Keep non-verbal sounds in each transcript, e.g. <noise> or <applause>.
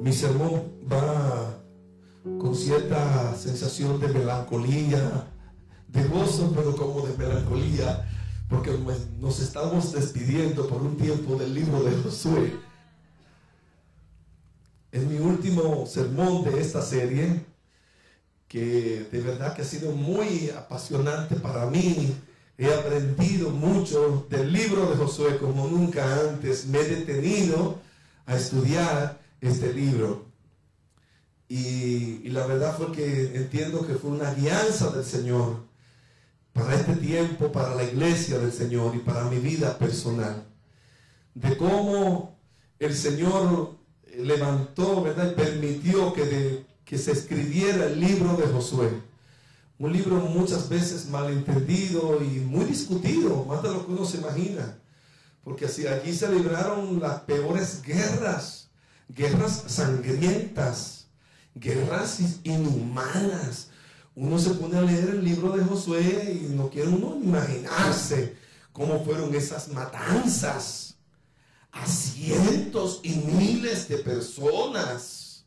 Mi sermón va con cierta sensación de melancolía, de gozo, pero como de melancolía, porque nos estamos despidiendo por un tiempo del libro de Josué. Es mi último sermón de esta serie, que de verdad que ha sido muy apasionante para mí. He aprendido mucho del libro de Josué como nunca antes. Me he detenido a estudiar este libro. Y, la verdad fue que entiendo que fue una alianza del Señor para este tiempo, para la iglesia del Señor y para mi vida personal. De cómo el Señor levantó, ¿verdad? Y permitió que, que se escribiera el libro de Josué. Un libro muchas veces malentendido y muy discutido, más de lo que uno se imagina. Porque así, allí se libraron las peores guerras, guerras sangrientas, guerras inhumanas, uno se pone a leer el libro de Josué y no quiere uno imaginarse cómo fueron esas matanzas a cientos y miles de personas,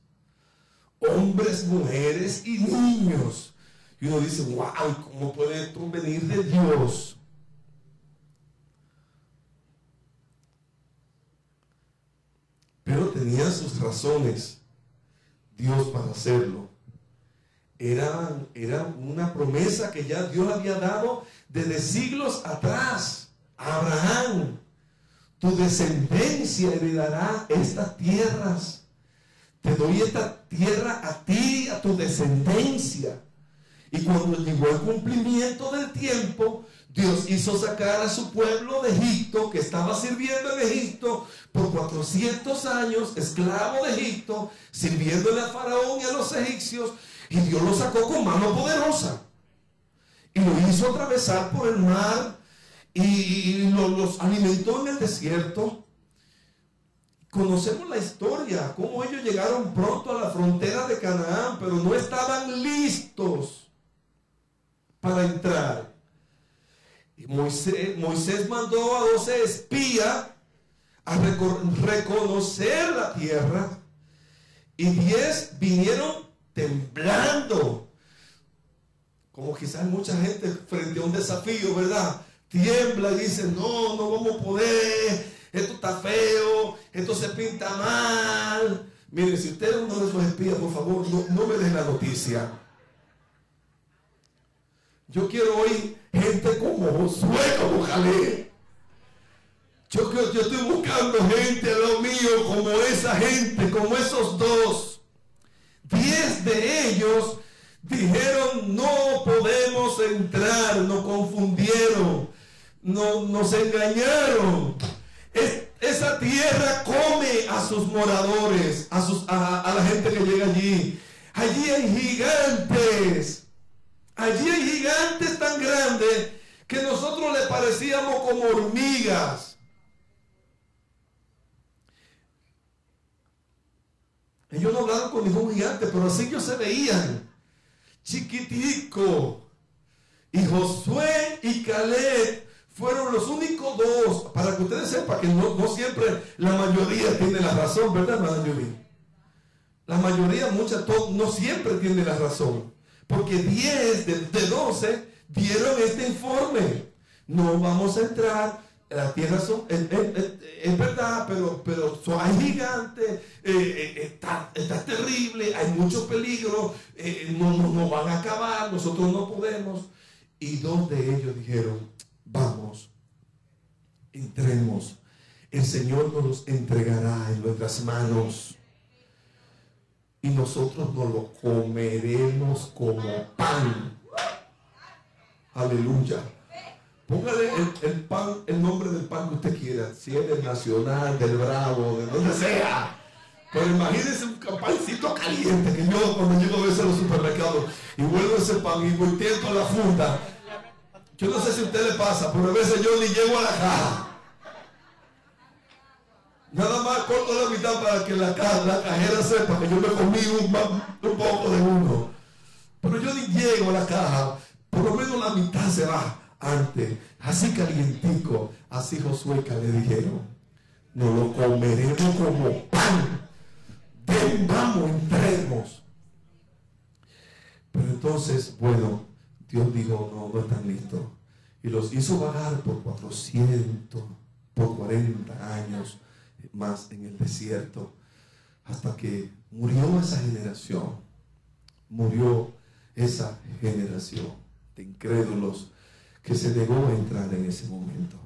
hombres, mujeres y niños. Y uno dice, wow, ¿cómo puede esto venir de Dios? Pero tenía sus razones Dios para hacerlo era, era una promesa que ya Dios había dado desde siglos atrás Abraham. Tu descendencia heredará estas tierras. Te doy esta tierra a ti, a tu descendencia. Y cuando llegó el cumplimiento del tiempo, Dios hizo sacar a su pueblo de Egipto, que estaba sirviendo en Egipto por 400 años, esclavo de Egipto, sirviéndole a Faraón y a los egipcios, y Dios lo sacó con mano poderosa. Y lo hizo atravesar por el mar y los alimentó en el desierto. Conocemos la historia, cómo ellos llegaron pronto a la frontera de Canaán, pero no estaban listos para entrar. Moisés, Moisés mandó a 12 espías a reconocer la tierra y 10 vinieron temblando. Como quizás mucha gente frente a un desafío, ¿verdad? Tiembla y dice, no, no vamos a poder, esto está feo, esto se pinta mal. Miren, si usted es uno de esos espías, por favor, no, me den la noticia. Yo quiero oír gente como Josué, como Jalé. Yo, yo estoy buscando gente a lo mío como esa gente, como esos dos. Diez de ellos dijeron, no podemos entrar, nos confundieron, no, nos engañaron. esa tierra come a sus moradores, a la gente que llega allí. Allí hay gigantes. Allí hay gigantes tan grandes que nosotros le parecíamos como hormigas. Ellos no hablaron con ningún gigante, pero así ellos se veían. Chiquitico. Y Josué y Caleb fueron los únicos dos, para que ustedes sepan que no, siempre la mayoría tiene la razón, ¿verdad, mayoría? La mayoría, muchas, no siempre tiene la razón. Porque 10 de, de 12 dieron este informe. No vamos a entrar la tierra son, es, verdad, pero, pero hay gigantes, eh, eh, está, está, terrible, hay mucho peligro, eh, no, no, van a acabar, nosotros no podemos. Y dos de ellos dijeron, vamos, entremos, el Señor nos los entregará en nuestras manos y nosotros nos lo comeremos como pan. Aleluya. Póngale el, pan, el nombre del pan que usted quiera, si es del Nacional, del Bravo, de donde sea. Pero imagínese un pancito caliente que yo cuando llego a veces a los supermercados y vuelvo ese pan y volteo a la funda. Yo no sé si a usted le pasa, pero a veces yo ni llego a la caja. Nada más corto la mitad para que la, caja, la cajera sepa que yo me comí un, poco de uno. Pero yo ni llego a la caja, por lo menos la mitad se va antes, así calientico, así Josué le dijeron, nos lo comeremos como pan ven, vamos, entremos. Pero entonces, bueno, Dios dijo, no, no están listos. Y los hizo vagar por 400, por 40 años más en el desierto, hasta que murió esa generación. Murió esa generación de incrédulos que se negó a entrar en ese momento.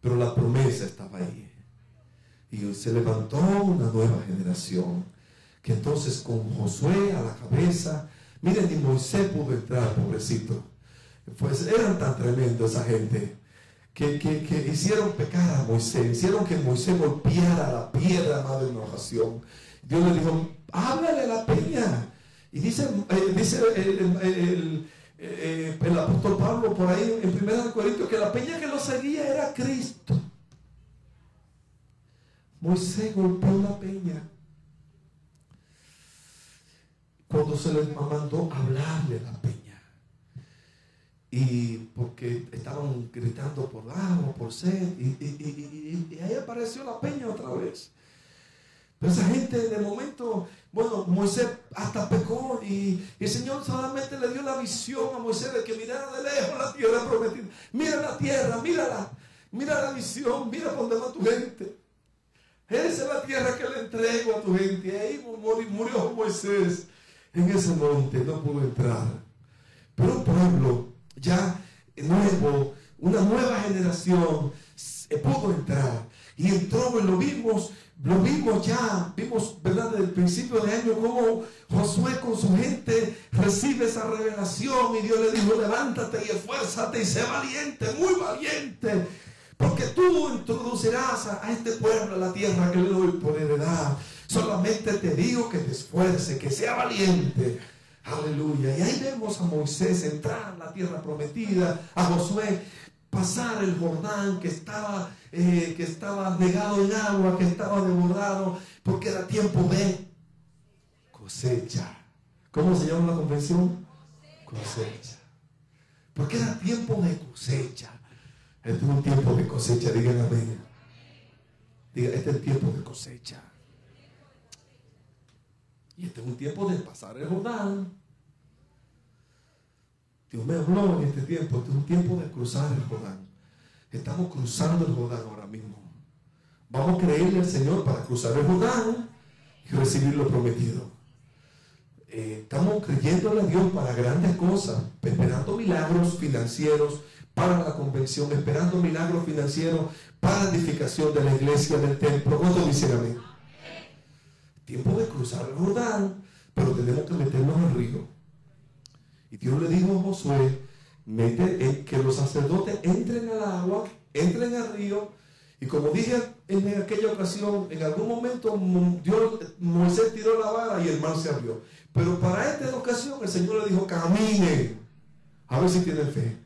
Pero la promesa estaba ahí. Y se levantó una nueva generación, que entonces con Josué a la cabeza, miren, ni Moisés pudo entrar, pobrecito. Pues eran tan tremendos esa gente, que, que, hicieron pecar a Moisés, hicieron que Moisés golpeara la piedra de una ocasión. Dios le dijo, háblale la peña. Y dice, eh, dice el, el, apóstol Pablo por ahí en 1 Corintios que la peña que lo seguía era Cristo. Moisés golpeó la peña. Cuando se le mandó hablarle la peña. Y porque estaban gritando por agua, por sed. Y, ahí apareció la peña otra vez. Pero esa gente de momento, bueno, Moisés hasta pecó y, el Señor solamente le dio la visión a Moisés de que mirara de lejos la tierra prometida. Mira la tierra, mírala, mira la visión, mira por donde va tu gente. Esa es la tierra que le entrego a tu gente. Y ahí murió Moisés en ese monte, no pudo entrar. Pero un pueblo ya nuevo, una nueva generación pudo entrar. Y entró lo vimos, lo vimos ya, vimos, ¿verdad? Desde el principio de año cómo Josué con su gente recibe esa revelación y Dios le dijo, levántate y esfuérzate y sé valiente, muy valiente porque tú introducirás a, este pueblo a la tierra que le doy por heredad. Solamente te digo que te esfuerce, que sea valiente. Aleluya. Y ahí vemos a Moisés entrar en la tierra prometida, a Josué pasar el Jordán que estaba, eh, que estaba negado en agua, que estaba desbordado, porque era tiempo de cosecha. ¿Cómo se llama la convención? Cosecha. Porque era tiempo de cosecha. Este es un tiempo de cosecha, digan amén. Diga, este es el tiempo de cosecha. Y este es un tiempo de pasar el Jordán. Dios me habló en este tiempo. Este es un tiempo de cruzar el Jordán. Estamos cruzando el Jordán ahora mismo. Vamos a creerle al Señor para cruzar el Jordán y recibir lo prometido. Eh, estamos creyéndole a Dios para grandes cosas, esperando milagros financieros, para la convención, esperando milagros financieros para la edificación de la iglesia del templo. ¿Cuánto dicen amén? Tiempo de cruzar el Jordán, pero tenemos que meternos al río. Y Dios le dijo a Josué, mete, que los sacerdotes entren al agua, entren al río. Y como dije en aquella ocasión, en algún momento Dios, Moisés tiró la vara y el mar se abrió. Pero para esta ocasión el Señor le dijo, camine. A ver si tienen fe.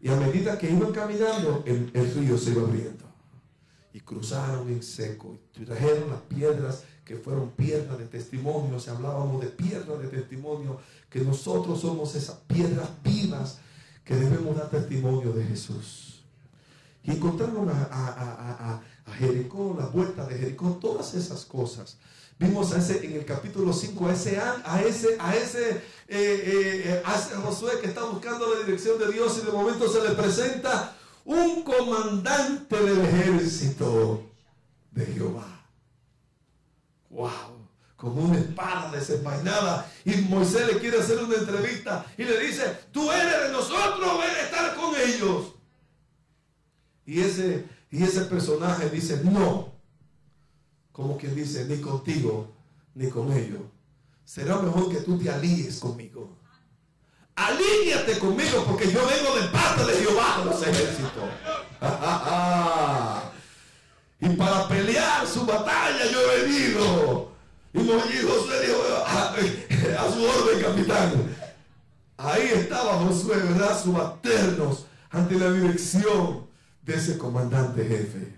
Y a medida que iban caminando, el, río se iba abriendo. Y cruzaron en seco. Y trajeron las piedras que fueron piedras de testimonio. Si hablábamos de piedras de testimonio, que nosotros somos esas piedras vivas que debemos dar testimonio de Jesús. Y encontraron a, a Jericó, la vuelta de Jericó, todas esas cosas. Vimos a ese, en el capítulo 5 a ese, a ese, a ese, eh, eh, a ese Josué que está buscando la dirección de Dios y de momento se le presenta un comandante del ejército de Jehová. ¡Wow! Con una espada desenvainada. Y Moisés le quiere hacer una entrevista y le dice, tú eres de nosotros, ven a estar con ellos. Y ese, y ese personaje dice, no, como quien dice, ni contigo, ni con ellos. Será mejor que tú te alíes conmigo. Alíñate conmigo porque yo vengo de parte de Jehová de los ejércitos. <laughs> y para pelear su batalla yo he venido. Y Josué dijo a, su orden, capitán. Ahí estaba Josué, ¿verdad? Subaternos ante la dirección de ese comandante jefe.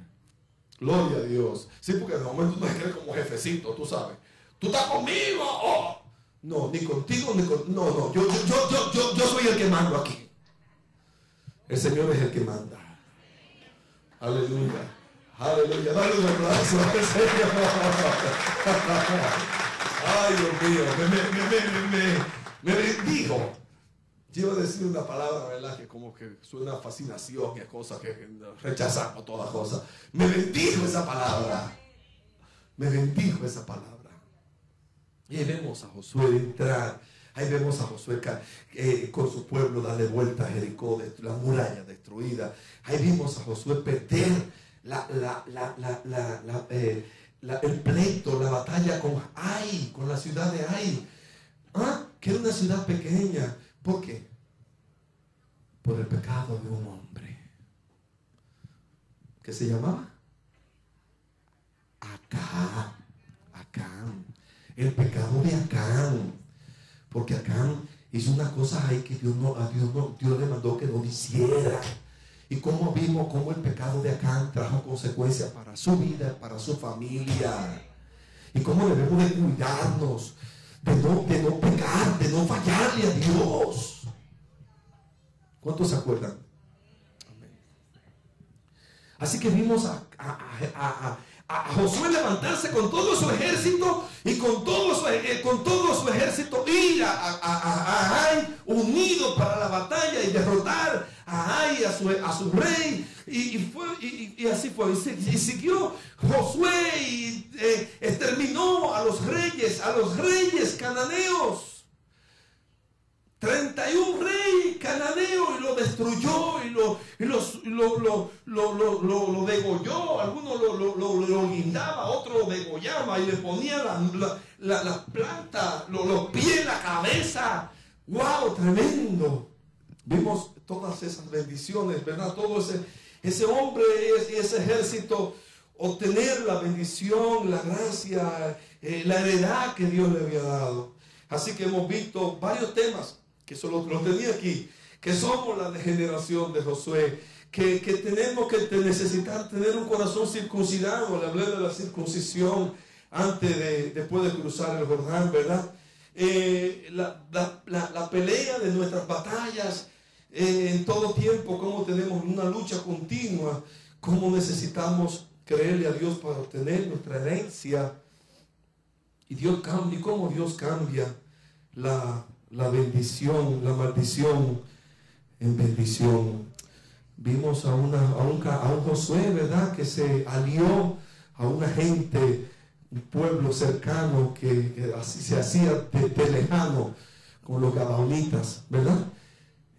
Gloria a Dios. Sí, porque de momento tú te como jefecito, tú sabes. Tú estás conmigo. Oh. No, ni contigo, ni con. No, no. Yo, yo, yo, yo, yo soy el que mando aquí. El Señor es el que manda. Aleluya. Aleluya, dale un aplauso al Señor. Ay, Dios mío, me, me, me, me, bendijo. A decir una palabra, ¿verdad? Que como que suena fascinación, que cosa que rechazamos todas cosas. Me bendijo esa palabra. Me bendijo esa palabra. Y ahí vemos a Josué entrar. Ahí vemos a Josué eh, con su pueblo darle vuelta a Jericó, la muralla destruida. Ahí vimos a Josué perder eh, el pleito, la batalla con Ai, con la ciudad de Ai. ¿Ah? Que era una ciudad pequeña. ¿Por qué? Por el pecado de un hombre. ¿Qué se llamaba? Acá. Acán el pecado de Acán. Porque Acán hizo una cosa ahí que Dios, no, a Dios, no, Dios le mandó que no hiciera. Y como vimos cómo el pecado de Acán trajo consecuencias para su vida, para su familia. Y cómo debemos de cuidarnos, de no, de no pecar, de no fallarle a Dios. ¿Cuántos se acuerdan? Así que vimos a Josué levantarse con todo su ejército y con todo su, eh, con todo su ejército ir a, a, Ai unido para la batalla y derrotar a Ai, a su, a su rey. Y, fue, y, así fue. Y, siguió Josué y eh, exterminó a los reyes, a los reyes cananeos. 31 rey cananeo y lo destruyó y lo, lo, lo, lo, lo, degolló. Algunos lo, guindaba, otro lo degollaba y le ponía la, la, la, planta, los pies, la cabeza. ¡Wow! Tremendo. Vimos todas esas bendiciones, ¿verdad? Todo ese, ese hombre y ese ejército obtener la bendición, la gracia, eh, la heredad que Dios le había dado. Así que hemos visto varios temas que solo lo tenía aquí, que somos la generación de Josué, que, tenemos que necesitar tener un corazón circuncidado, le hablé de la circuncisión antes de, después de cruzar el Jordán, ¿verdad? Eh, la, pelea de nuestras batallas eh, en todo tiempo, cómo tenemos una lucha continua, cómo necesitamos creerle a Dios para obtener nuestra herencia. Y Dios cambia, y cómo Dios cambia la, la bendición, la maldición en bendición. Vimos a, una, a, un, Josué, ¿verdad? Que se alió a una gente, un pueblo cercano que, así se hacía de, lejano con los gabaonitas, ¿verdad?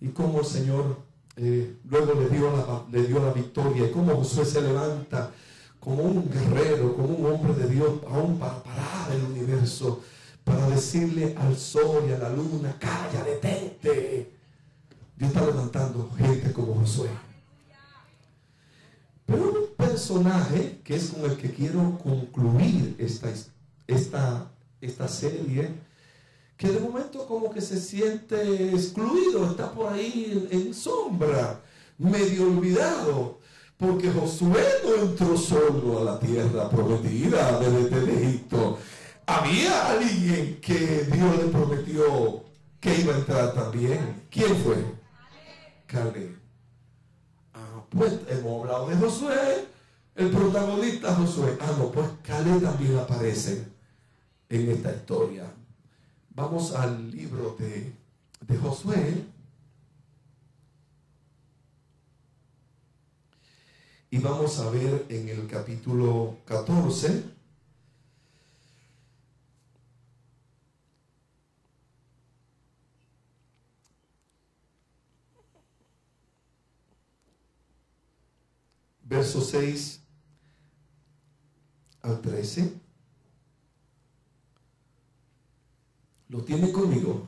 Y cómo el Señor eh, luego le dio, la, le dio la victoria y cómo Josué se levanta como un guerrero, como un hombre de Dios, aún para parar el universo para decirle al sol y a la luna, calla, detente. Dios está levantando gente como Josué. Pero un personaje que es con el que quiero concluir esta, esta, esta serie, que de momento como que se siente excluido, está por ahí en, sombra, medio olvidado, porque Josué no entró solo a la tierra prometida desde Egipto había alguien que Dios le prometió que iba a entrar también. ¿Quién fue? Caleb. Ah, pues hemos hablado de Josué, el protagonista Josué. Ah, no, pues Caleb también aparece en esta historia. Vamos al libro de, de Josué. Y vamos a ver en el capítulo 14 verso 6 al 13. ¿Lo tiene conmigo?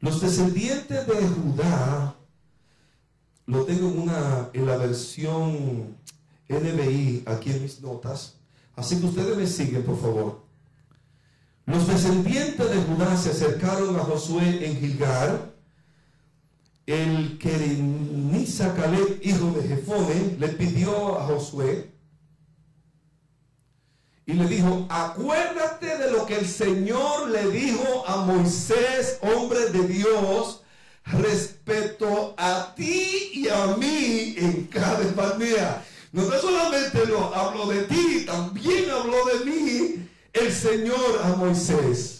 Los descendientes de Judá, lo tengo en, una, en la versión NBI aquí en mis notas, así que ustedes me siguen, por favor. Los descendientes de Judá se acercaron a Josué en Gilgar el Kerenisa Caleb, hijo de Jefone, le pidió a Josué y le dijo, acuérdate de lo que el Señor le dijo a Moisés, hombre de Dios, respecto a ti y a mí en cada Barnea. No solamente lo habló de ti, también habló de mí el Señor a Moisés.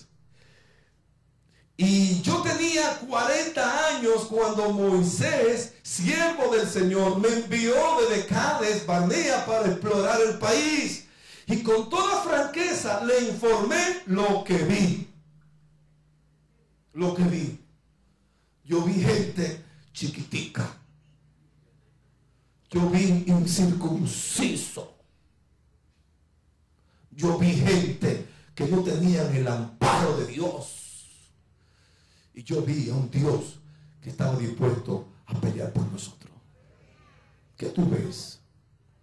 Y yo tenía 40 años cuando Moisés, siervo del Señor, me envió desde Cádiz, Barnea, para explorar el país. Y con toda franqueza le informé lo que vi. Lo que vi. Yo vi gente chiquitica. Yo vi incircunciso. Yo vi gente que no tenían el amparo de Dios. Y yo vi a un Dios que estaba dispuesto a pelear por nosotros. ¿Qué tú ves?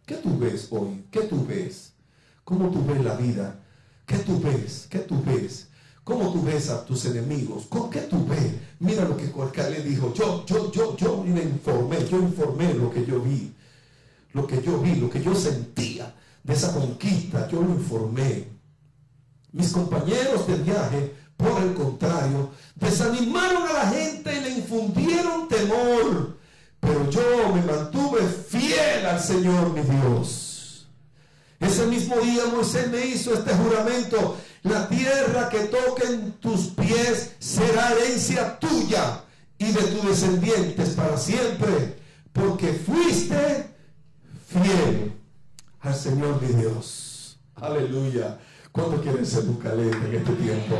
¿Qué tú ves hoy? ¿Qué tú ves? ¿Cómo tú ves la vida? ¿Qué tú ves? ¿Qué tú ves? ¿Cómo tú ves a tus enemigos? ¿Con qué tú ves? Mira lo que le dijo. Yo, yo, yo, yo le informé, yo informé lo que yo vi. Lo que yo vi, lo que yo sentía de esa conquista, yo lo informé. Mis compañeros de viaje, por el contrario, desanimaron a la gente y le infundieron temor. Pero yo me mantuve fiel al Señor mi Dios. Ese mismo día Moisés me hizo este juramento la tierra que toquen tus pies será herencia tuya y de tus descendientes para siempre, porque fuiste fiel al Señor mi Dios. Aleluya. ¿Cuánto quieren ser un en este tiempo?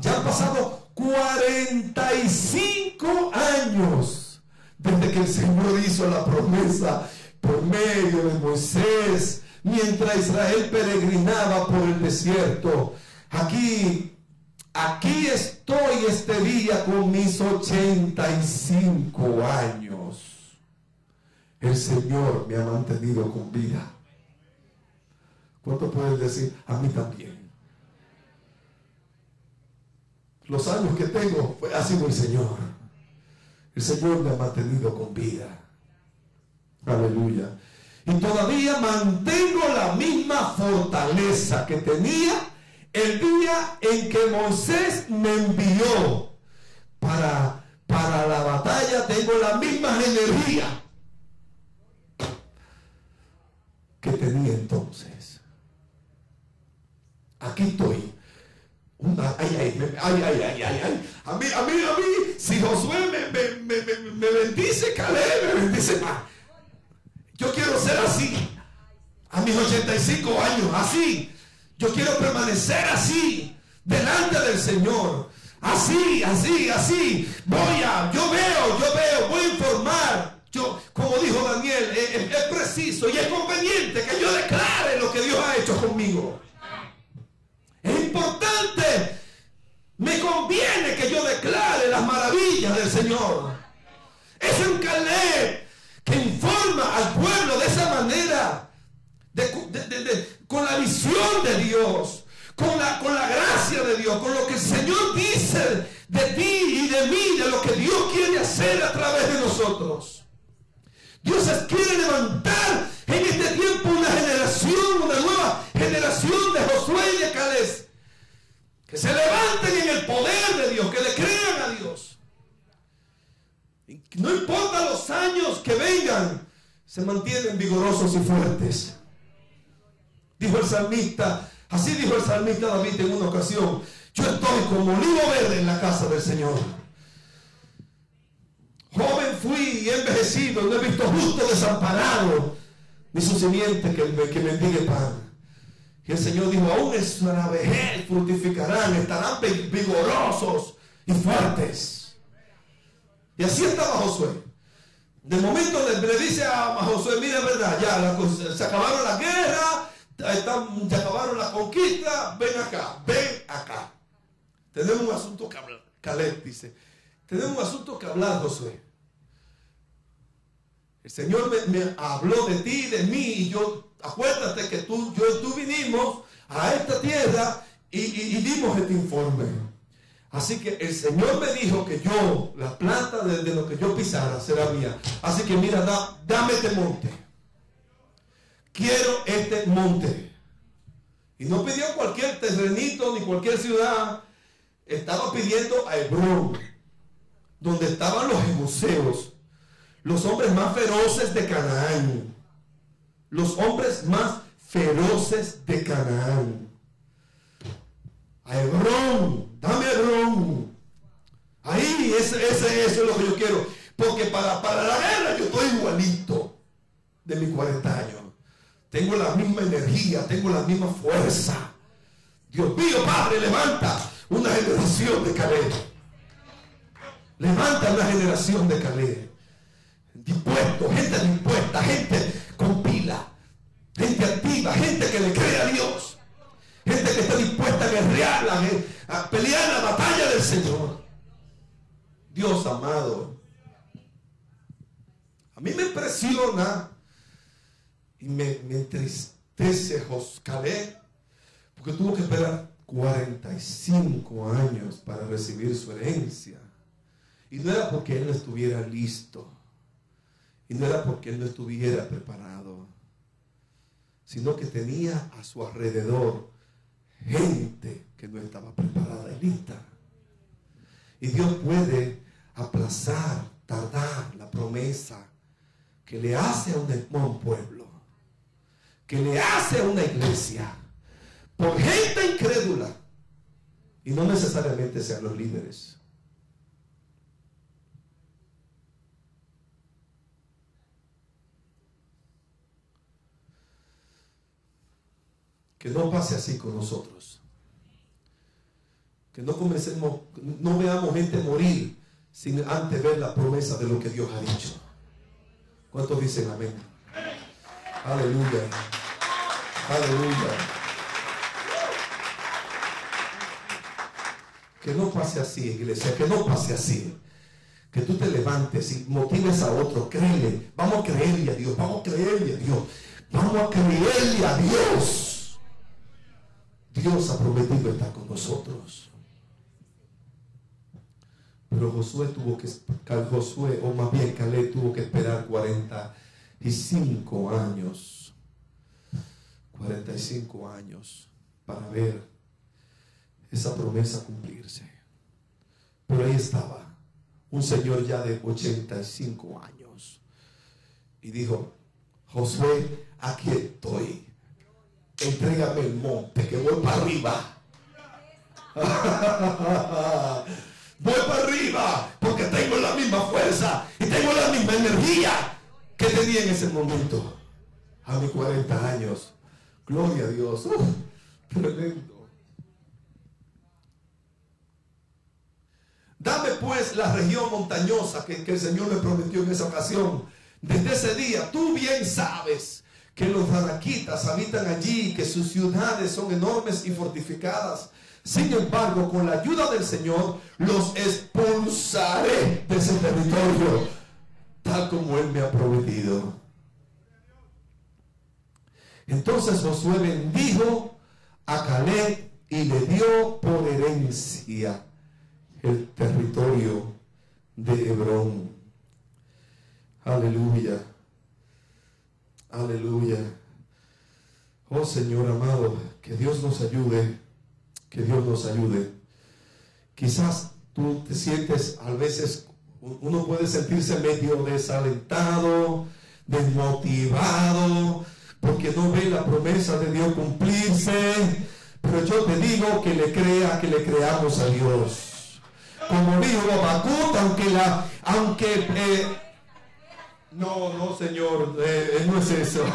Ya han pasado 45 años desde que el Señor hizo la promesa por medio de Moisés mientras Israel peregrinaba por el desierto. Aquí, aquí estoy este día con mis 85 años. El Señor me ha mantenido con vida. ¿Cuánto puedes decir? A mí también. Los años que tengo ha sido el Señor. El Señor me ha mantenido con vida. Aleluya. Y todavía mantengo la misma fortaleza que tenía el día en que Moisés me envió para, para la batalla. Tengo la misma energía que tenía entonces. Aquí estoy. Ay, ay, ay, ay, ay, ay, A mí, a mí, a mí, si Josué me, me, me, me bendice, Caleb me bendice más. Yo quiero ser así. A mis 85 años, así. Yo quiero permanecer así, delante del Señor. Así, así, así. Voy a, yo veo, yo veo, voy a informar. Yo, como dijo Daniel, es, es preciso y es conveniente que yo declare lo que Dios ha hecho conmigo. Es importante. Me conviene que yo declare las maravillas del Señor. Es un Caleb que informa al pueblo de esa manera, con la visión de Dios, con la, con la gracia de Dios, con lo que el Señor dice de ti y de mí, de lo que Dios quiere hacer a través de nosotros. Dios quiere levantar en este tiempo una generación, una nueva generación de Josué y de Calés, que se levanten en el poder de Dios, que le crean a Dios. No importa los años que vengan, se mantienen vigorosos y fuertes. Dijo el salmista, así dijo el salmista David en una ocasión, yo estoy como olivo verde en la casa del Señor. Joven fui y envejecido, no he visto justo desamparado, ni su simiente que, me, que mendigue pan. Y el Señor dijo, aún es una vejez fructificarán, estarán vigorosos y fuertes. Y así estaba Josué. De momento le, dice a, Josué, mira, verdad, ya se acabaron la guerra, se acabaron la conquista, ven acá, ven acá. Tenemos un asunto que hablar. Caleb dice, tenemos un asunto que hablar, Josué. El Señor me, habló de ti, de mí, y yo, acuérdate que tú, yo tú vinimos a esta tierra y, y dimos este informe. Así que el Señor me dijo que yo, la planta de, lo que yo pisara será mía. Así que mira, dame este monte. Quiero este monte. Y no pidió cualquier terrenito ni cualquier ciudad. Estaba pidiendo a Hebrón. donde estaban los jebuseos, los hombres más feroces de Canaán, los hombres más feroces de Canaán. A Hebrón, dame Hebrón. Ahí, ese, ese, es lo que yo quiero. Porque para, para la guerra yo estoy igualito de mis 40 años. Tengo la misma energía, tengo la misma fuerza. Dios mío, Padre, levanta una generación de Caleb. Levanta una generación de Caleb. Dispuesto, gente dispuesta, gente con pila, gente activa, gente que le cree a Dios. Gente que está dispuesta a guerrear, a pelear la batalla del Señor. Dios amado. A mí me impresiona y me, entristece Joscalé, porque tuvo que esperar 45 años para recibir su herencia. Y no era porque él no estuviera listo, y no era porque él no estuviera preparado, sino que tenía a su alrededor gente que no estaba preparada y lista. Y Dios puede aplazar, tardar la promesa que le hace a un pueblo que le hace a una iglesia por gente incrédula y no necesariamente sean los líderes. Que no pase así con nosotros. Que no comencemos, no veamos gente morir sin antes ver la promesa de lo que Dios ha dicho. ¿Cuántos dicen amén? Aleluya. Aleluya. Que no pase así, iglesia, que no pase así. Que tú te levantes y motives a otro, créele. Vamos a creerle a Dios, vamos a creerle a Dios. Vamos a creerle a Dios. Dios ha prometido estar con nosotros. Pero Josué tuvo que, Josué, o más bien Caleb tuvo que esperar 45 años 45 años para ver esa promesa cumplirse. Pero ahí estaba un señor ya de 85 años y dijo, Josué, aquí estoy. Entrégame el monte que voy para arriba. <laughs> voy para arriba porque tengo la misma fuerza y tengo la misma energía que tenía en ese momento a mis 40 años. Gloria a Dios. tremendo. Dame pues la región montañosa que, el Señor le prometió en esa ocasión. Desde ese día, tú bien sabes que los ranaquitas habitan allí, que sus ciudades son enormes y fortificadas. Sin embargo, con la ayuda del Señor, los expulsaré de ese territorio, tal como Él me ha prometido. Entonces Josué bendijo a Caleb y le dio por herencia el territorio de Hebrón. Aleluya. Aleluya. Oh Señor amado, que Dios nos ayude, que Dios nos ayude. Quizás tú te sientes, a veces uno puede sentirse medio desalentado, desmotivado, porque no ve la promesa de Dios cumplirse. Pero yo te digo que le crea, que le creamos a Dios. Como dijo Habacuc, aunque la, aunque eh, no, no, Señor, eh, no es eso. <laughs>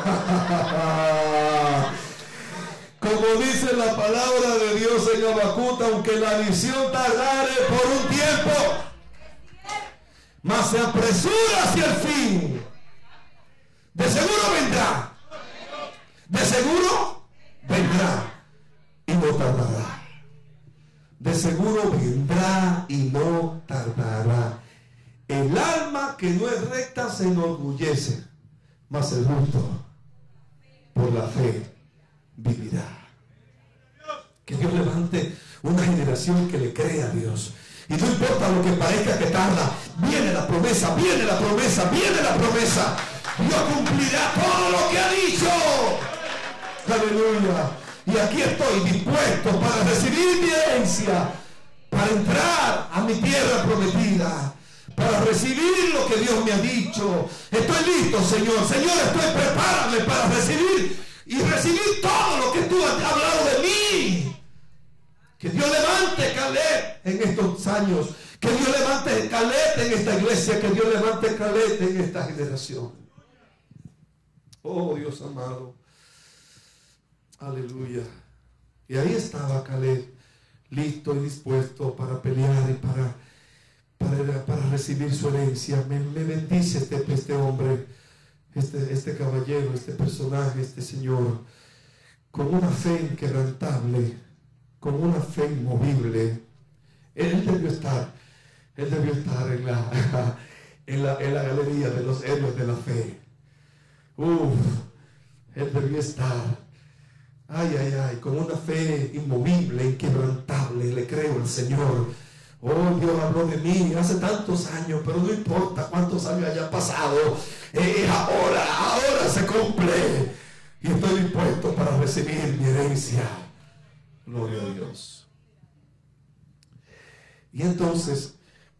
Como dice la palabra de Dios en Habacuc, aunque la visión tardare por un tiempo, mas se apresura hacia el fin. De seguro vendrá. De seguro vendrá y no tardará. De seguro vendrá y no tardará. El alma que no es recta se enorgullece, mas el justo por la fe vivirá. Que Dios levante una generación que le crea a Dios. Y no importa lo que parezca que tarda, viene la promesa, viene la promesa, viene la promesa. Dios cumplirá todo lo que ha dicho. Aleluya. Y aquí estoy dispuesto para recibir mi herencia, para entrar a mi tierra prometida. Para recibir lo que Dios me ha dicho. Estoy listo, Señor. Señor, estoy prepárame para recibir y recibir todo lo que tú has hablado de mí. Que Dios levante Caleb en estos años. Que Dios levante Caleb en esta iglesia. Que Dios levante Caleb en esta generación. Oh Dios amado. Aleluya. Y ahí estaba Caleb, listo y dispuesto para pelear y para, para, recibir su herencia. Me, bendice este, este hombre, este, este caballero, este personaje, este señor, con una fe inquebrantable, con una fe inmovible. Él debió estar, él debió estar en la, <laughs> en la, en la galería de los héroes de la fe. Uf, él debió estar Ay, ay, ay, con una fe inmovible, inquebrantable, le creo al Señor. Oh, Dios habló de mí hace tantos años, pero no importa cuántos años haya pasado. Eh, ahora, ahora se cumple. Y estoy dispuesto para recibir mi herencia. Gloria a Dios. Y entonces,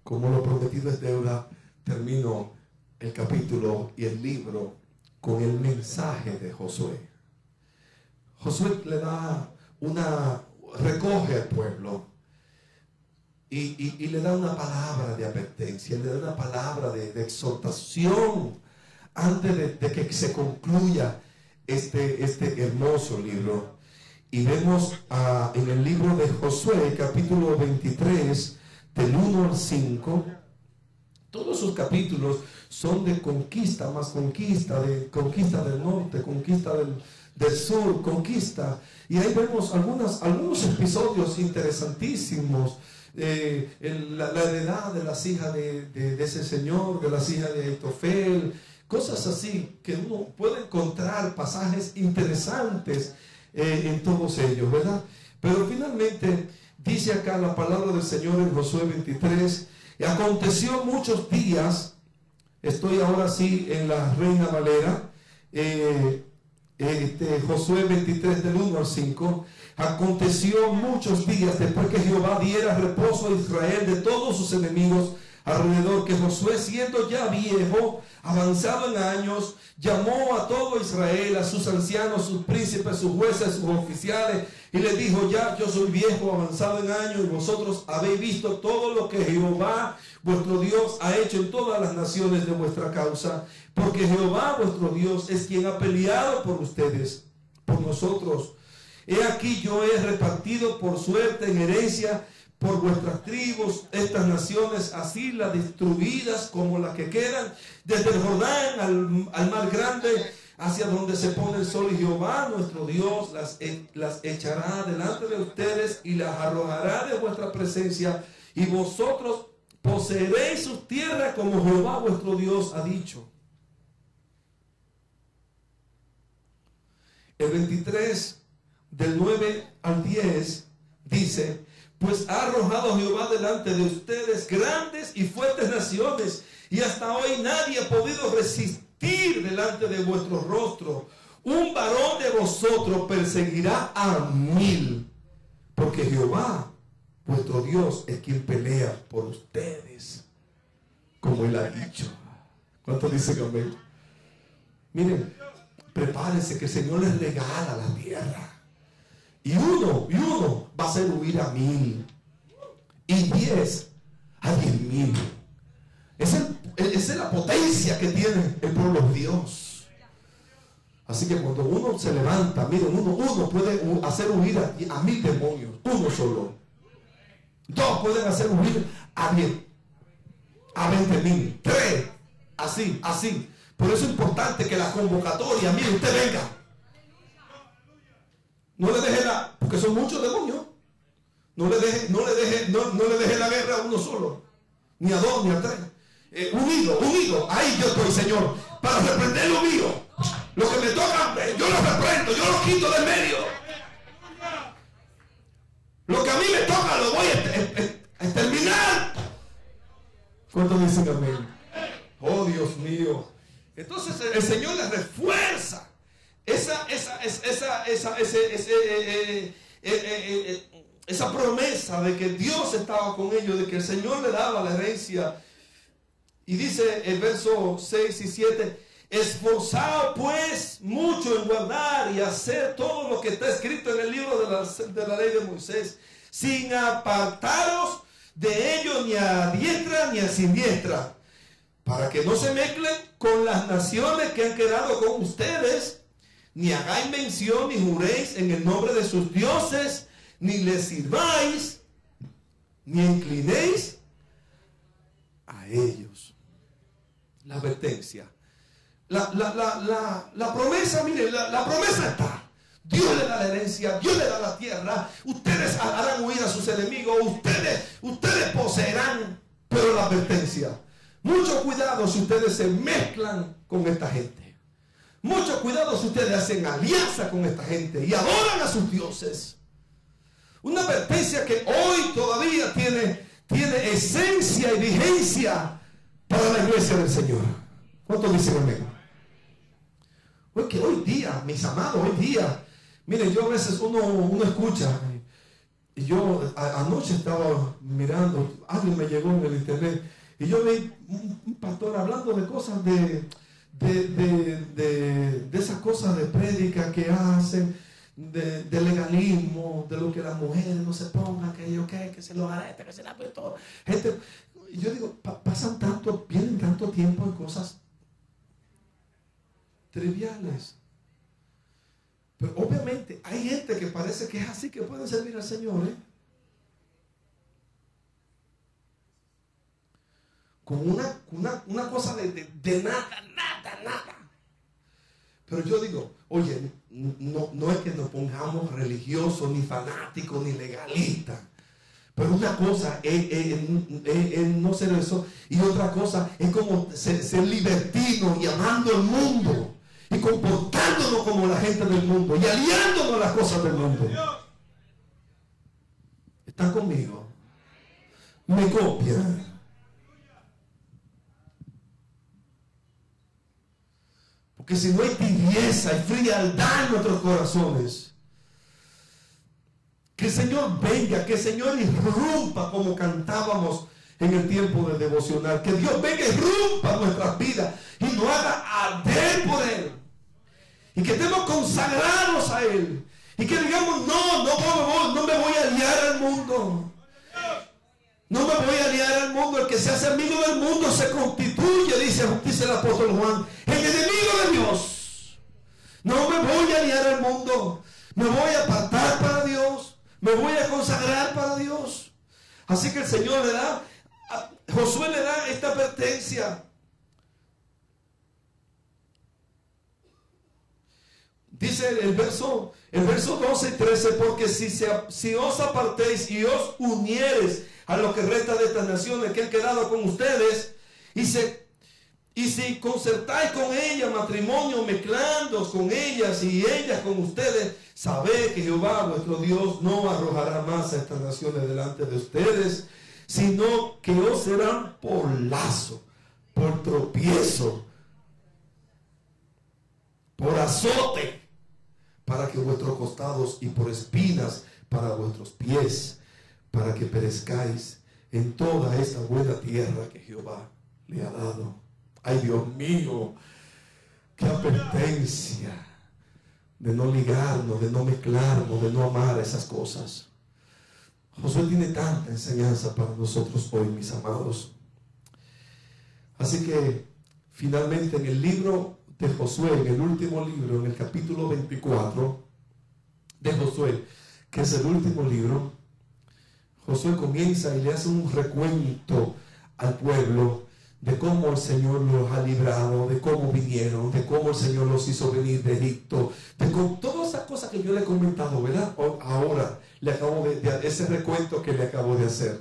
como lo prometido es deuda, termino el capítulo y el libro con el mensaje de Josué. Josué le da una, recoge al pueblo y, le da una palabra de advertencia, le da una palabra de, exhortación antes de, que se concluya este, este hermoso libro. Y vemos ah, en el libro de Josué, capítulo 23, del 1 al 5, todos sus capítulos son de conquista, más conquista, de conquista del norte, conquista del, del sur, conquista. Y ahí vemos algunas, algunos episodios interesantísimos. Eh, la, heredad de las hijas de, ese señor, de las hijas de Etofel, cosas así que uno puede encontrar pasajes interesantes eh, en todos ellos, ¿verdad? Pero finalmente dice acá la palabra del Señor en Josué 23, y aconteció muchos días, estoy ahora sí en la Reina Valera, eh, este, Josué 23 del 1 al 5, aconteció muchos días después que Jehová diera reposo a Israel de todos sus enemigos alrededor, que Josué siendo ya viejo, avanzado en años, llamó a todo Israel, a sus ancianos, sus príncipes, sus jueces, sus oficiales, y les dijo, ya yo soy viejo, avanzado en años, y vosotros habéis visto todo lo que Jehová, vuestro Dios, ha hecho en todas las naciones de vuestra causa, porque Jehová, vuestro Dios, es quien ha peleado por ustedes, por nosotros. He aquí yo he repartido por suerte en herencia por vuestras tribus estas naciones, así las destruidas como las que quedan, desde el Jordán al, al mar grande, hacia donde se pone el sol y Jehová nuestro Dios las, e, las echará delante de ustedes y las arrojará de vuestra presencia y vosotros poseeréis sus tierras como Jehová vuestro Dios ha dicho. El 23 del 9 al 10 dice, pues ha arrojado Jehová delante de ustedes grandes y fuertes naciones y hasta hoy nadie ha podido resistir delante de vuestro rostro. Un varón de vosotros perseguirá a mil, porque Jehová, vuestro Dios, es quien pelea por ustedes, como él ha dicho. ¿Cuánto dice amén? Miren, prepárense que el Señor les regala la tierra. Y uno, y uno va a hacer huir a mil. Y diez a diez mil. Esa es la potencia que tiene el pueblo de Dios. Así que cuando uno se levanta, miren, uno, uno puede hacer huir a, mil demonios, uno solo. Dos pueden hacer huir a diez, a veinte mil, tres, así, así. Por eso es importante que la convocatoria, mire, usted venga. No le deje la, porque son muchos demonios. No le deje, no le deje, no, le deje la guerra a uno solo, ni a dos, ni a tres. Eh, unido, unido. Ahí yo estoy, Señor, para reprender lo mío. Lo que me toca, yo lo reprendo, yo lo quito del medio. Lo que a mí me toca lo voy a, exterminar. ¿Cuántos dicen amén? Oh Dios mío. Entonces el Señor les refuerza esa, esa, esa, esa, ese, esa promesa de que Dios estaba con ellos, de que el Señor le daba la herencia. Y dice el verso 6 y 7, esforzado pues mucho en guardar y hacer todo lo que está escrito en el libro de la, de la ley de Moisés, sin apartaros de ello ni a diestra ni a siniestra, para que no se mezclen con las naciones que han quedado con ustedes, ni hagáis mención ni juréis en el nombre de sus dioses, ni les sirváis, ni inclinéis a ellos. La advertencia. La, la, promesa, mire, la, promesa está. Dios le da la herencia, Dios le da la tierra. Ustedes harán huir a sus enemigos, ustedes, ustedes poseerán. Pero la advertencia, mucho cuidado si ustedes se mezclan con esta gente. Mucho cuidado si ustedes hacen alianza con esta gente y adoran a sus dioses. Una advertencia que hoy todavía tiene, tiene esencia y vigencia para la iglesia del Señor. ¿Cuántos dicen amén? Porque hoy día, mis amados, hoy día, miren, yo a veces uno, uno escucha, y yo anoche estaba mirando, alguien me llegó en el internet, y yo vi un, pastor hablando de cosas de, de, esas cosas de prédica que hacen, de, legalismo, de lo que las mujeres no se pongan, que yo que se lo arete, que se la todo. Gente, yo digo, pasan tanto, vienen tanto tiempo en cosas triviales. Pero obviamente hay gente que parece que es así que puede servir al Señor. ¿eh? Como una, una, cosa de, nada, nada, nada. Pero yo digo, oye, no, no es que nos pongamos religiosos, ni fanáticos, ni legalistas. Pero una cosa es, no ser eso y otra cosa es como ser, ser libertino y amando el mundo y comportándonos como la gente del mundo y aliándonos a las cosas del mundo. ¿Están conmigo? Me copian. Porque si no hay tibieza y frialdad en nuestros corazones, que el Señor venga, que el Señor irrumpa como cantábamos en el tiempo de devocional. Que Dios venga y irrumpa nuestras vidas y nos haga arder por Él. Y que estemos consagrados a Él. Y que digamos, no, no, no me voy a aliar al mundo. No me voy a aliar al mundo. El que se hace amigo del mundo se constituye, dice, dice el apóstol Juan, el enemigo de Dios. No me voy a aliar al mundo. Me voy a apartar para Dios. Me voy a consagrar para Dios. Así que el Señor le da, Josué le da esta advertencia. Dice el verso, el verso 12 y 13, porque si, si os apartéis y os unieres a lo que resta de estas naciones que han quedado con ustedes, y, se, y si concertáis con ellas matrimonio, mezclando con ellas y ellas con ustedes, sabed que Jehová vuestro Dios no arrojará más a estas naciones delante de ustedes, sino que os serán por lazo, por tropiezo, por azote para que vuestros costados y por espinas para vuestros pies, para que perezcáis en toda esta buena tierra que Jehová le ha dado. Ay Dios mío, qué apetencia de no ligarnos, de no mezclarnos, de no amar esas cosas. Josué tiene tanta enseñanza para nosotros hoy, mis amados. Así que finalmente en el libro de Josué, en el último libro, en el capítulo 24 de Josué, que es el último libro, Josué comienza y le hace un recuento al pueblo de cómo el Señor los ha librado, de cómo vinieron, de cómo el Señor los hizo venir de Egipto, de con todas esas cosas que yo le he comentado, ¿verdad? Ahora le acabo de, de ese recuento que le acabo de hacer.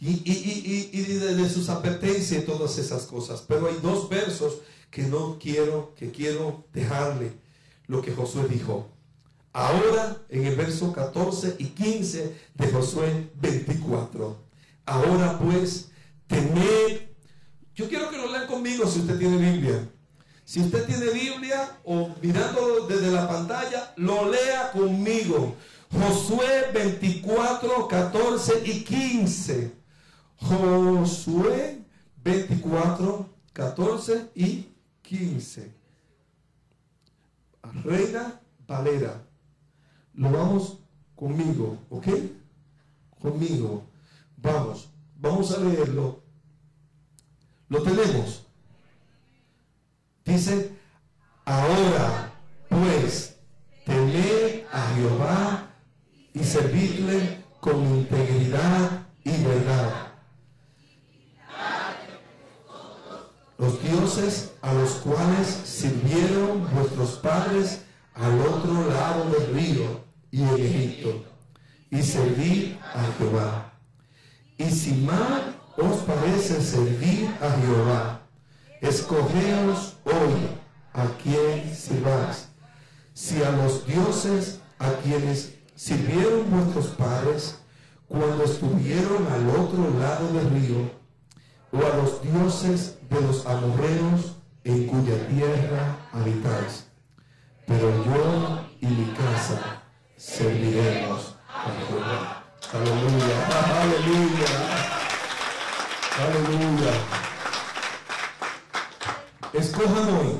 Y, y, y, y de, de, sus advertencias y todas esas cosas. Pero hay dos versos que no quiero, que quiero dejarle lo que Josué dijo. Ahora, en el verso 14 y 15 de Josué 24. Ahora pues, temed. Yo quiero que lo lean conmigo si usted tiene Biblia. Si usted tiene Biblia o mirando desde la pantalla, lo lea conmigo. Josué 24, 14 y 15. Josué 24, 14 y 15. Reina Valera. Lo vamos conmigo, ¿ok? Conmigo. Vamos, vamos a leerlo. Lo tenemos. Dice, ahora pues temed a Jehová y servirle con integridad y verdad. Los dioses a los cuales sirvieron vuestros padres al otro lado del río y en Egipto, y servir a Jehová. Y si mal os parece servir a Jehová, escogeos hoy a quien sirváis. Si a los dioses a quienes sirvieron vuestros padres cuando estuvieron al otro lado del río, o a los dioses de los amorreos en cuya tierra habitáis. Pero yo y mi casa serviremos. Aleluya, aleluya, aleluya. Escojan hoy.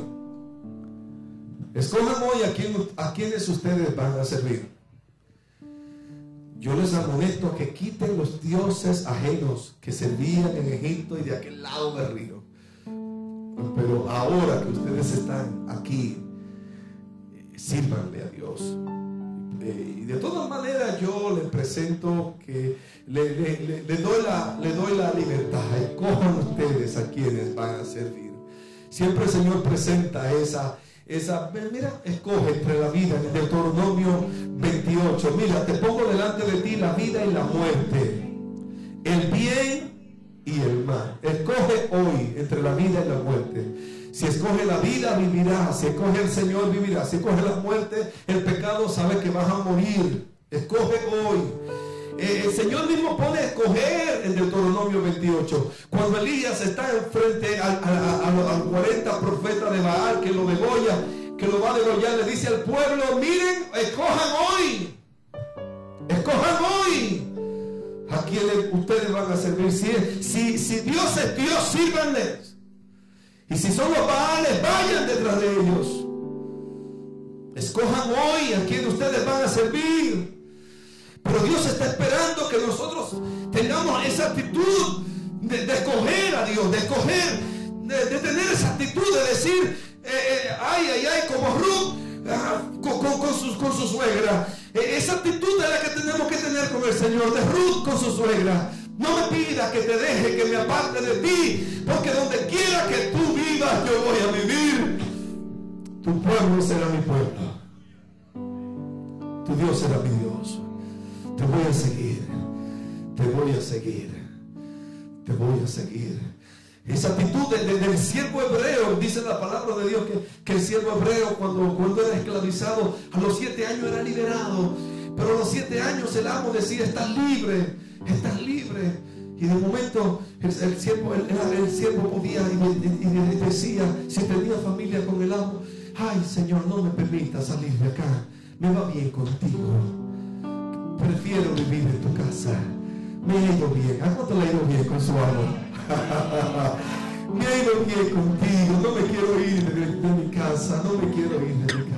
Escojan hoy a, quién, a quienes ustedes van a servir. Yo les amonesto que quiten los dioses ajenos que servían en Egipto y de aquel lado del río. Pero ahora que ustedes están aquí, sírvanle a Dios. Eh, y de todas maneras yo les presento que le, doy la, le doy la libertad. Escojan ustedes a quienes van a servir. Siempre el Señor presenta esa, esa, mira, escoge entre la vida, en Deuteronomio 28, mira, te pongo delante de ti la vida y la muerte, el bien y el mal. Escoge hoy entre la vida y la muerte. Si escoge la vida, vivirá. Si escoge el Señor, vivirá. Si escoge la muerte, el pecado, sabe que vas a morir. Escoge hoy. Eh, el Señor mismo pone escoger en Deuteronomio 28. Cuando Elías está enfrente al, al, 40 profeta de Baal que lo degolla, que lo va a degollar, le dice al pueblo, miren, escojan hoy. Escojan hoy. A quienes ustedes van a servir. Si, si, si Dios es Dios, sírvanles. Y si son los Baales, vayan detrás de ellos. Escojan hoy a quien ustedes van a servir. Pero Dios está esperando que nosotros tengamos esa actitud de, escoger a Dios, de escoger, de, tener esa actitud de decir, eh, eh, ay, ay, ay, como Ruth ah, con, su, con, su, suegra. Eh, esa actitud es la que tenemos que tener con el Señor, de Ruth con su suegra. No me pidas que te deje, que me aparte de ti, porque donde quiera que tú vivas, yo voy a vivir. Tu pueblo será mi pueblo. Tu Dios será mi Dios. Te voy a seguir. Te voy a seguir. Te voy a seguir. Esa actitud del siervo hebreo, dice la palabra de Dios, que, que, el siervo hebreo cuando, cuando era esclavizado, a los siete años era liberado. Pero a los siete años el amo decía, estás libre, estás libre. Y de momento el, siervo, el, el podía y, decía, si tenía familia con el amo, ay Señor, no me permita salir de acá, me va bien contigo prefiero vivir en tu casa. Me ha ido bien. ¿A cuánto le ha ido bien con su amor? <laughs> me ha ido bien contigo. No me quiero ir de, mi casa. No me quiero ir de mi casa.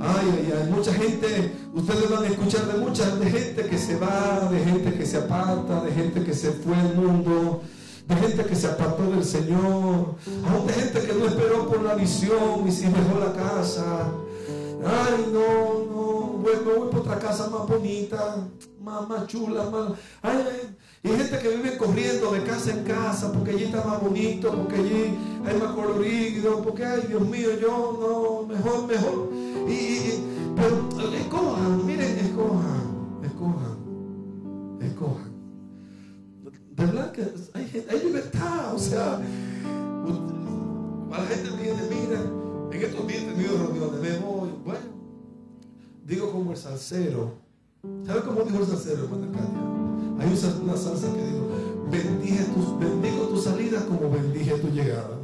Ay, ay, ay. Mucha gente, ustedes van a escuchar de mucha de gente que se va, de gente que se aparta, de gente que se fue al mundo de gente que se apartó del Señor, aún de gente que no esperó por la visión y se dejó la casa. Ay, no, no, bueno, voy para otra casa más bonita, más, más chula, más... Ay, y hay gente que vive corriendo de casa en casa porque allí está más bonito, porque allí hay más colorido, porque, ay, Dios mío, yo no, mejor, mejor. Y, pero escojan, miren, escojan, escojan, escojan. De verdad que hay, hay libertad, o sea, la gente viene, mira, en estos días he tenido reuniones, me voy, bueno Digo como el salsero. ¿Sabe cómo dijo el salsero, hermana Katia? Hay una salsa que digo, bendije tus, bendigo tu salida como bendije tu llegada.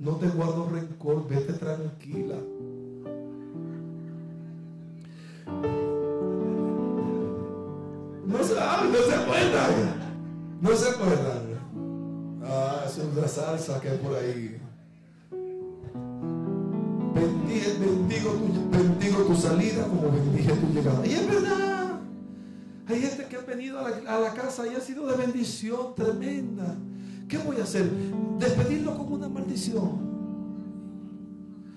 No te guardo rencor, vete tranquila. No se, no se acuerdan. No se acuerdan. salsa que hay por ahí. Bendigo, tu, bendigo tu salida como bendije tu llegada. Y es verdad. Hay gente que ha venido a la, a la casa y ha sido de bendición tremenda. ¿Qué voy a hacer? Despedirlo como una maldición.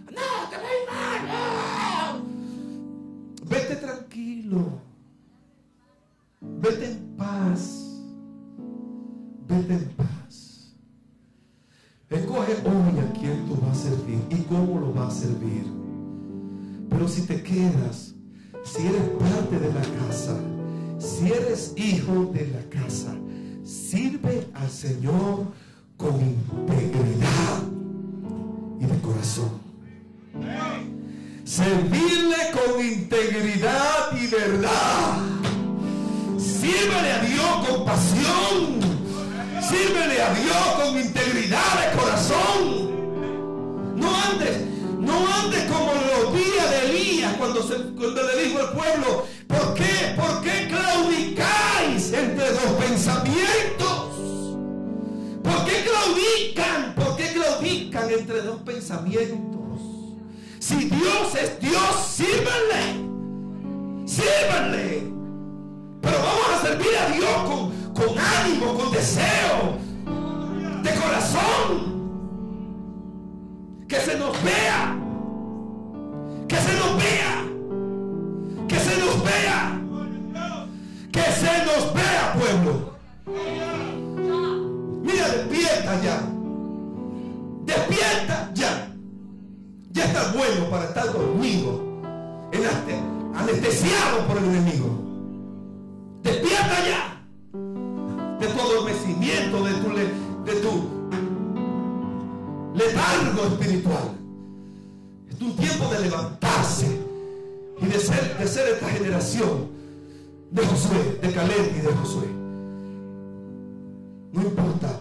No, te voy mal. Vete tranquilo. Vete en paz. Vete en paz. Escoge hoy a quién tú vas a servir y cómo lo vas a servir. Pero si te quedas, si eres parte de la casa, si eres hijo de la casa, sirve al Señor con integridad y de corazón. Servirle con integridad y verdad. Sírvele a Dios con pasión. Sírvele a Dios con integridad de corazón. No andes, no andes como los días de Elías cuando, se, le dijo al pueblo, ¿por qué? ¿Por qué claudicáis entre dos claudican? ¿Por qué claudican entre dos pensamientos? Si Dios es Dios, sírvanle. Sírvanle. Pero vamos a servir a Dios con, con ánimo, con deseo, de corazón. Que se nos vea. Que se nos vea. Que se nos vea. Que se nos vea, pueblo. Despierta ya. Despierta ya. Ya está bueno para estar dormido, anestesiado por el enemigo. Despierta ya de tu adormecimiento, de tu, de tu letargo espiritual. Es un tiempo de levantarse y de ser, de ser esta generación de Josué, de Caleb y de Josué. No importa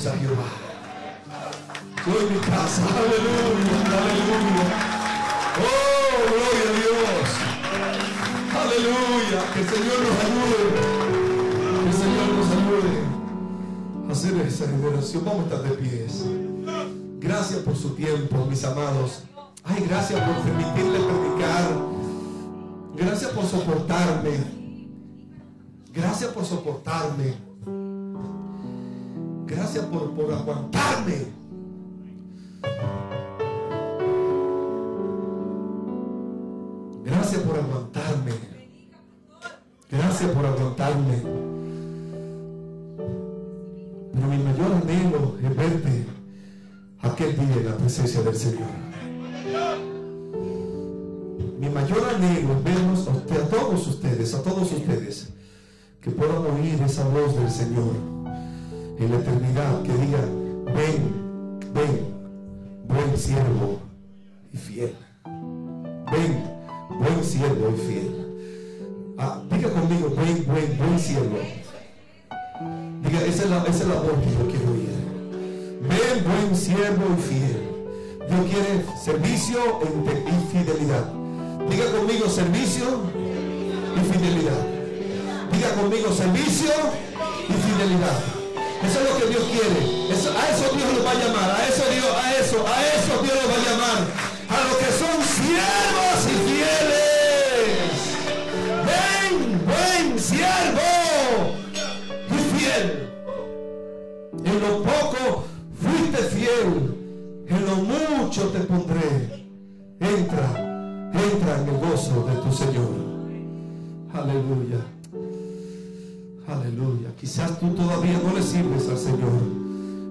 A Jehová. En mi casa. Aleluya, aleluya. Oh, gloria a Dios. Aleluya. Que el Señor nos ayude. Que el Señor nos ayude a hacer esa generación. Vamos a estar de pies. Gracias por su tiempo, mis amados. Ay, gracias por permitirle predicar Gracias por soportarme. Gracias por soportarme. Gracias por, por aguantarme. Gracias por aguantarme. Gracias por aguantarme. Pero mi mayor anhelo es verte aquel día en la presencia del Señor mi mayor anhelo es vernos a, todos ustedes, a todos ustedes, que puedan oír esa voz del Señor en la eternidad, que diga, ven, ven, buen siervo y fiel. Ven, buen siervo y fiel. Ah, diga conmigo, ven, buen, buen siervo. Diga, esa es, la, esa es la voz que yo quiero oír. Ven, buen siervo y fiel. Dios quiere servicio y fidelidad. Diga conmigo servicio y fidelidad. Diga conmigo servicio y fidelidad. Eso es lo que Dios quiere. a eso Dios lo va a llamar. A eso Dios, a eso, a eso Dios lo va a llamar. A los que son siervos y fieles. Ven, buen siervo y fiel. En lo poco fuiste fiel. En lo mucho te pondré. Entra entra en el gozo de tu Señor. Aleluya. Aleluya. Quizás tú todavía no le sirves al Señor.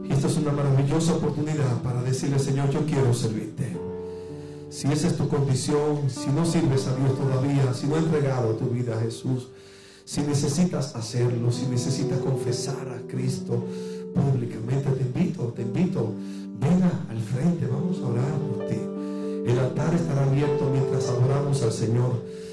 Y esta es una maravillosa oportunidad para decirle, Señor, yo quiero servirte. Si esa es tu condición, si no sirves a Dios todavía, si no has entregado tu vida a Jesús, si necesitas hacerlo, si necesitas confesar a Cristo públicamente, te invito, te invito, venga al frente, vamos a orar por ti. El altar estará abierto mientras adoramos al Señor.